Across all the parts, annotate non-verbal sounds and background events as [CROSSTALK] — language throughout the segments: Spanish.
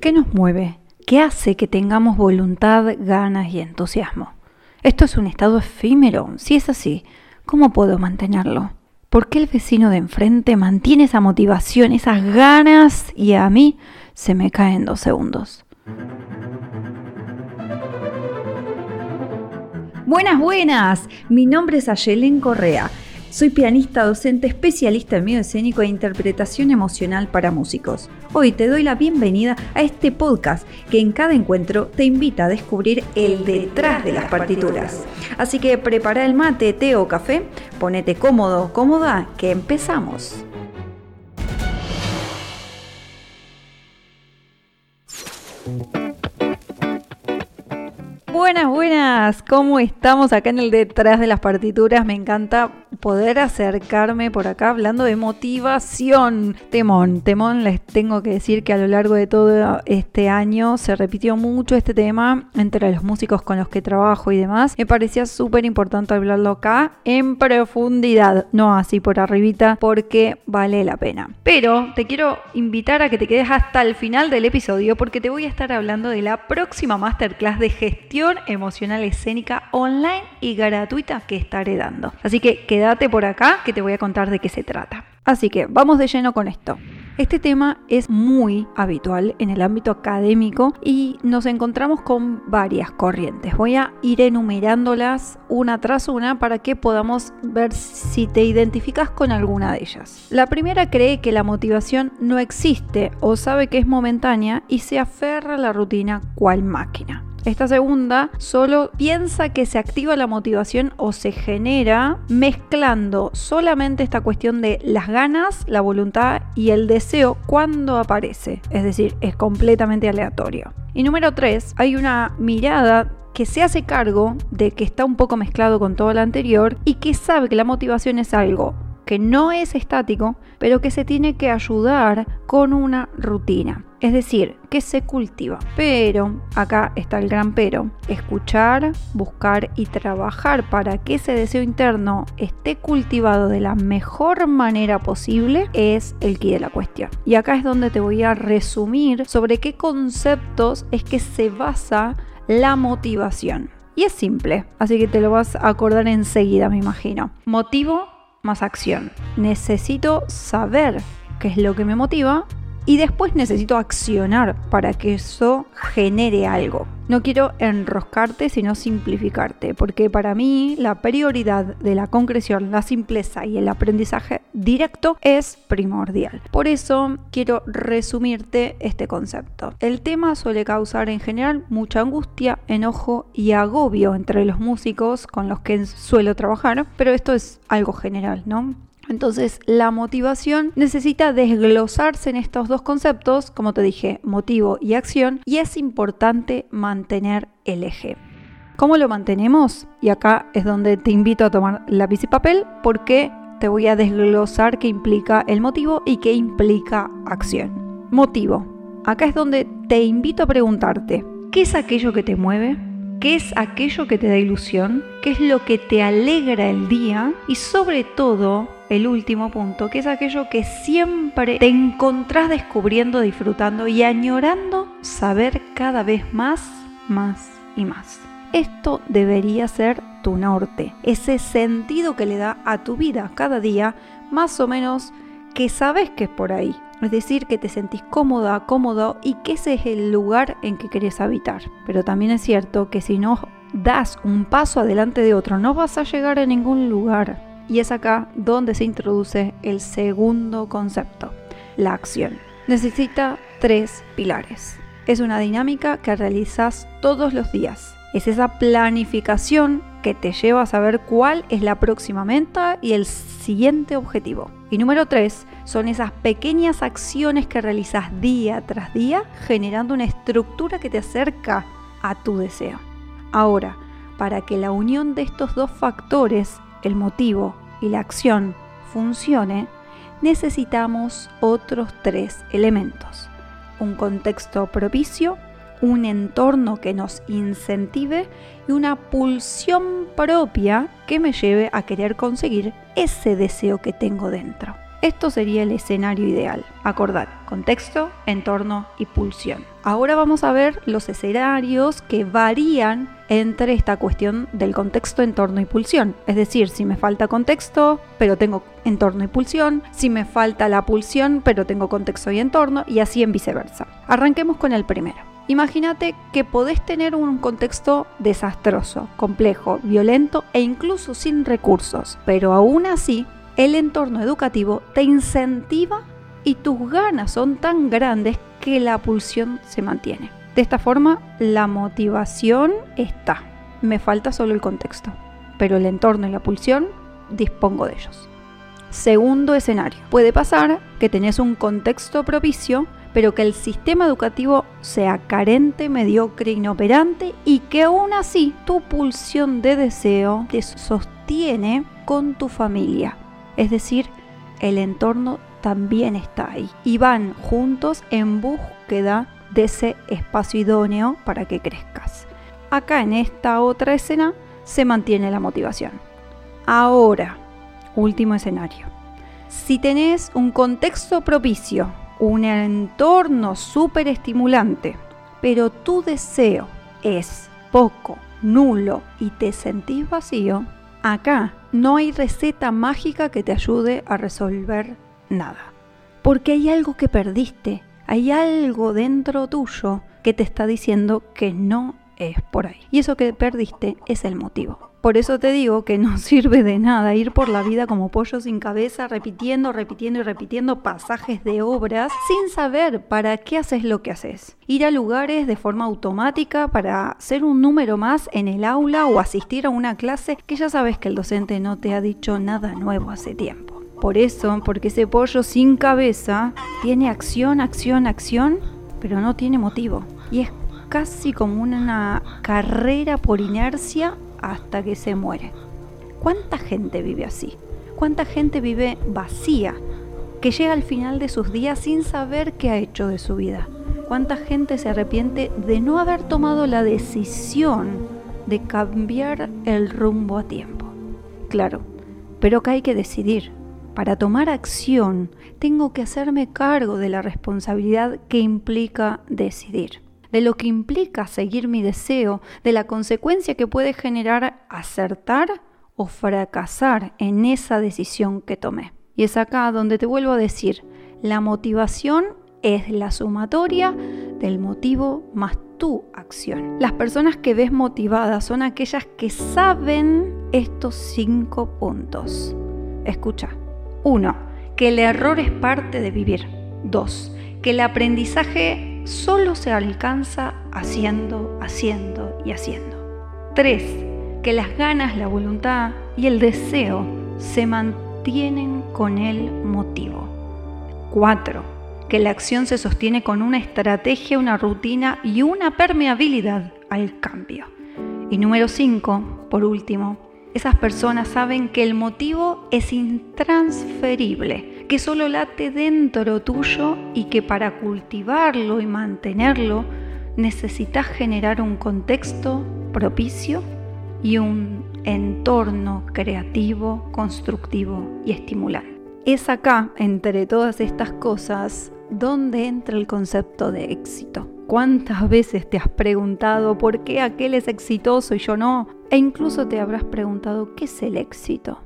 ¿Qué nos mueve? ¿Qué hace que tengamos voluntad, ganas y entusiasmo? ¿Esto es un estado efímero? Si es así, ¿cómo puedo mantenerlo? ¿Por qué el vecino de enfrente mantiene esa motivación, esas ganas y a mí se me caen dos segundos? Buenas, buenas. Mi nombre es Ayelen Correa soy pianista, docente, especialista en medio escénico e interpretación emocional para músicos. Hoy te doy la bienvenida a este podcast que en cada encuentro te invita a descubrir el detrás de las partituras. Así que prepara el mate, té o café, ponete cómodo, cómoda, que empezamos. Buenas, buenas, ¿cómo estamos acá en el detrás de las partituras? Me encanta poder acercarme por acá hablando de motivación. Temón, temón, les tengo que decir que a lo largo de todo este año se repitió mucho este tema entre los músicos con los que trabajo y demás. Me parecía súper importante hablarlo acá en profundidad, no así por arribita, porque vale la pena. Pero te quiero invitar a que te quedes hasta el final del episodio porque te voy a estar hablando de la próxima masterclass de gestión emocional escénica online y gratuita que estaré dando. Así que quédate por acá que te voy a contar de qué se trata. Así que vamos de lleno con esto. Este tema es muy habitual en el ámbito académico y nos encontramos con varias corrientes. Voy a ir enumerándolas una tras una para que podamos ver si te identificas con alguna de ellas. La primera cree que la motivación no existe o sabe que es momentánea y se aferra a la rutina cual máquina. Esta segunda solo piensa que se activa la motivación o se genera mezclando solamente esta cuestión de las ganas, la voluntad y el deseo cuando aparece. Es decir, es completamente aleatorio. Y número 3, hay una mirada que se hace cargo de que está un poco mezclado con todo lo anterior y que sabe que la motivación es algo que no es estático, pero que se tiene que ayudar con una rutina. Es decir, que se cultiva. Pero, acá está el gran pero, escuchar, buscar y trabajar para que ese deseo interno esté cultivado de la mejor manera posible es el key de la cuestión. Y acá es donde te voy a resumir sobre qué conceptos es que se basa la motivación. Y es simple, así que te lo vas a acordar enseguida, me imagino. Motivo más acción. Necesito saber qué es lo que me motiva y después necesito accionar para que eso genere algo. No quiero enroscarte, sino simplificarte, porque para mí la prioridad de la concreción, la simpleza y el aprendizaje directo es primordial. Por eso quiero resumirte este concepto. El tema suele causar en general mucha angustia, enojo y agobio entre los músicos con los que suelo trabajar, pero esto es algo general, ¿no? Entonces, la motivación necesita desglosarse en estos dos conceptos, como te dije, motivo y acción, y es importante mantener el eje. ¿Cómo lo mantenemos? Y acá es donde te invito a tomar lápiz y papel porque te voy a desglosar qué implica el motivo y qué implica acción. Motivo. Acá es donde te invito a preguntarte, ¿qué es aquello que te mueve? ¿Qué es aquello que te da ilusión? ¿Qué es lo que te alegra el día? Y sobre todo, el último punto, que es aquello que siempre te encontrás descubriendo, disfrutando y añorando saber cada vez más, más y más. Esto debería ser tu norte, ese sentido que le da a tu vida cada día, más o menos que sabes que es por ahí. Es decir, que te sentís cómoda, cómodo y que ese es el lugar en que querés habitar. Pero también es cierto que si no das un paso adelante de otro, no vas a llegar a ningún lugar. Y es acá donde se introduce el segundo concepto, la acción. Necesita tres pilares. Es una dinámica que realizas todos los días. Es esa planificación que te lleva a saber cuál es la próxima meta y el siguiente objetivo. Y número tres, son esas pequeñas acciones que realizas día tras día generando una estructura que te acerca a tu deseo. Ahora, para que la unión de estos dos factores el motivo y la acción funcione, necesitamos otros tres elementos. Un contexto propicio, un entorno que nos incentive y una pulsión propia que me lleve a querer conseguir ese deseo que tengo dentro. Esto sería el escenario ideal. Acordar contexto, entorno y pulsión. Ahora vamos a ver los escenarios que varían entre esta cuestión del contexto, entorno y pulsión. Es decir, si me falta contexto, pero tengo entorno y pulsión, si me falta la pulsión, pero tengo contexto y entorno, y así en viceversa. Arranquemos con el primero. Imagínate que podés tener un contexto desastroso, complejo, violento e incluso sin recursos, pero aún así el entorno educativo te incentiva y tus ganas son tan grandes que la pulsión se mantiene. De esta forma, la motivación está. Me falta solo el contexto, pero el entorno y la pulsión dispongo de ellos. Segundo escenario. Puede pasar que tenés un contexto propicio, pero que el sistema educativo sea carente, mediocre, inoperante y que aún así tu pulsión de deseo te sostiene con tu familia. Es decir, el entorno también está ahí y van juntos en búsqueda de ese espacio idóneo para que crezcas. Acá en esta otra escena se mantiene la motivación. Ahora, último escenario. Si tenés un contexto propicio, un entorno súper estimulante, pero tu deseo es poco, nulo y te sentís vacío, acá no hay receta mágica que te ayude a resolver nada. Porque hay algo que perdiste, hay algo dentro tuyo que te está diciendo que no es por ahí. Y eso que perdiste es el motivo. Por eso te digo que no [LAUGHS] sirve de nada ir por la vida como pollo sin cabeza, repitiendo, repitiendo y repitiendo pasajes de obras sin saber para qué haces lo que haces. Ir a lugares de forma automática para ser un número más en el aula o asistir a una clase que ya sabes que el docente no te ha dicho nada nuevo hace tiempo. Por eso, porque ese pollo sin cabeza tiene acción, acción, acción, pero no tiene motivo. Y es casi como una carrera por inercia hasta que se muere. ¿Cuánta gente vive así? ¿Cuánta gente vive vacía, que llega al final de sus días sin saber qué ha hecho de su vida? ¿Cuánta gente se arrepiente de no haber tomado la decisión de cambiar el rumbo a tiempo? Claro, pero que hay que decidir. Para tomar acción tengo que hacerme cargo de la responsabilidad que implica decidir, de lo que implica seguir mi deseo, de la consecuencia que puede generar acertar o fracasar en esa decisión que tomé. Y es acá donde te vuelvo a decir, la motivación es la sumatoria del motivo más tu acción. Las personas que ves motivadas son aquellas que saben estos cinco puntos. Escucha. 1. Que el error es parte de vivir. 2. Que el aprendizaje solo se alcanza haciendo, haciendo y haciendo. 3. Que las ganas, la voluntad y el deseo se mantienen con el motivo. 4. Que la acción se sostiene con una estrategia, una rutina y una permeabilidad al cambio. Y número 5, por último, esas personas saben que el motivo es intransferible, que solo late dentro tuyo y que para cultivarlo y mantenerlo necesitas generar un contexto propicio y un entorno creativo, constructivo y estimulante. Es acá, entre todas estas cosas, donde entra el concepto de éxito. ¿Cuántas veces te has preguntado por qué aquel es exitoso y yo no? E incluso te habrás preguntado qué es el éxito.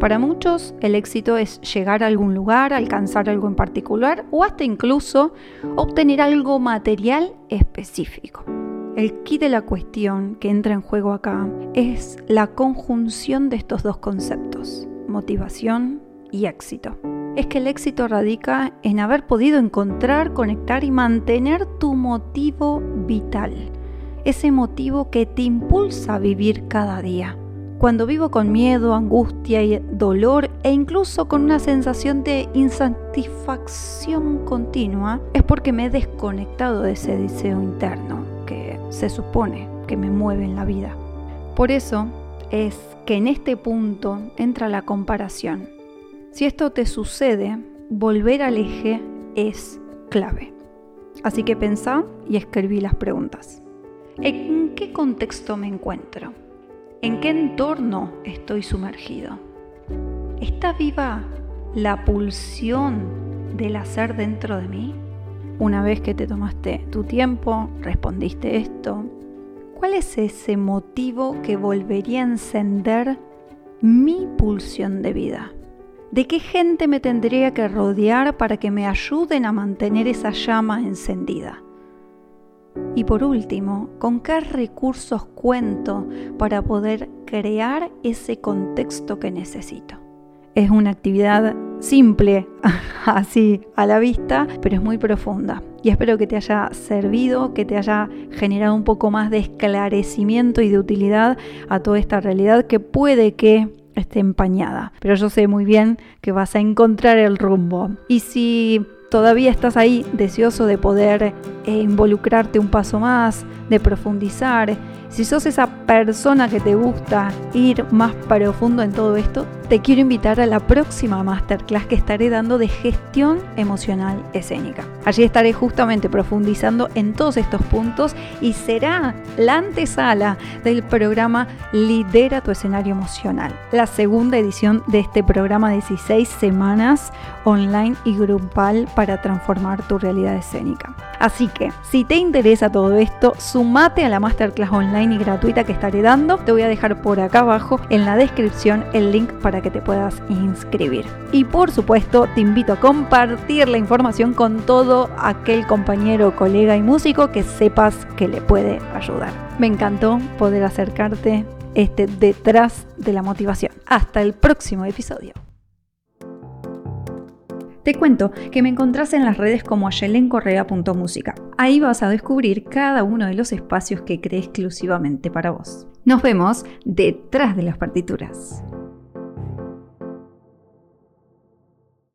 Para muchos el éxito es llegar a algún lugar, alcanzar algo en particular o hasta incluso obtener algo material específico. El key de la cuestión que entra en juego acá es la conjunción de estos dos conceptos, motivación y éxito es que el éxito radica en haber podido encontrar, conectar y mantener tu motivo vital, ese motivo que te impulsa a vivir cada día. Cuando vivo con miedo, angustia y dolor e incluso con una sensación de insatisfacción continua, es porque me he desconectado de ese deseo interno que se supone que me mueve en la vida. Por eso es que en este punto entra la comparación si esto te sucede, volver al eje es clave. Así que pensá y escribí las preguntas. ¿En qué contexto me encuentro? ¿En qué entorno estoy sumergido? ¿Está viva la pulsión del hacer dentro de mí? Una vez que te tomaste tu tiempo, respondiste esto, ¿cuál es ese motivo que volvería a encender mi pulsión de vida? ¿De qué gente me tendría que rodear para que me ayuden a mantener esa llama encendida? Y por último, ¿con qué recursos cuento para poder crear ese contexto que necesito? Es una actividad simple, [LAUGHS] así a la vista, pero es muy profunda. Y espero que te haya servido, que te haya generado un poco más de esclarecimiento y de utilidad a toda esta realidad que puede que esté empañada. Pero yo sé muy bien que vas a encontrar el rumbo. Y si todavía estás ahí deseoso de poder eh, involucrarte un paso más, de profundizar, si sos esa persona que te gusta ir más profundo en todo esto, te quiero invitar a la próxima masterclass que estaré dando de gestión emocional escénica. Allí estaré justamente profundizando en todos estos puntos y será la antesala del programa Lidera tu escenario emocional, la segunda edición de este programa de 16 semanas online y grupal para transformar tu realidad escénica. Así que, si te interesa todo esto, sumate a la masterclass online y gratuita que estaré dando. Te voy a dejar por acá abajo en la descripción el link para que te puedas inscribir. Y por supuesto, te invito a compartir la información con todo aquel compañero, colega y músico que sepas que le puede ayudar. Me encantó poder acercarte este detrás de la motivación. Hasta el próximo episodio. Te cuento que me encontrás en las redes como ayelencorrea.música. Ahí vas a descubrir cada uno de los espacios que creé exclusivamente para vos. Nos vemos detrás de las partituras.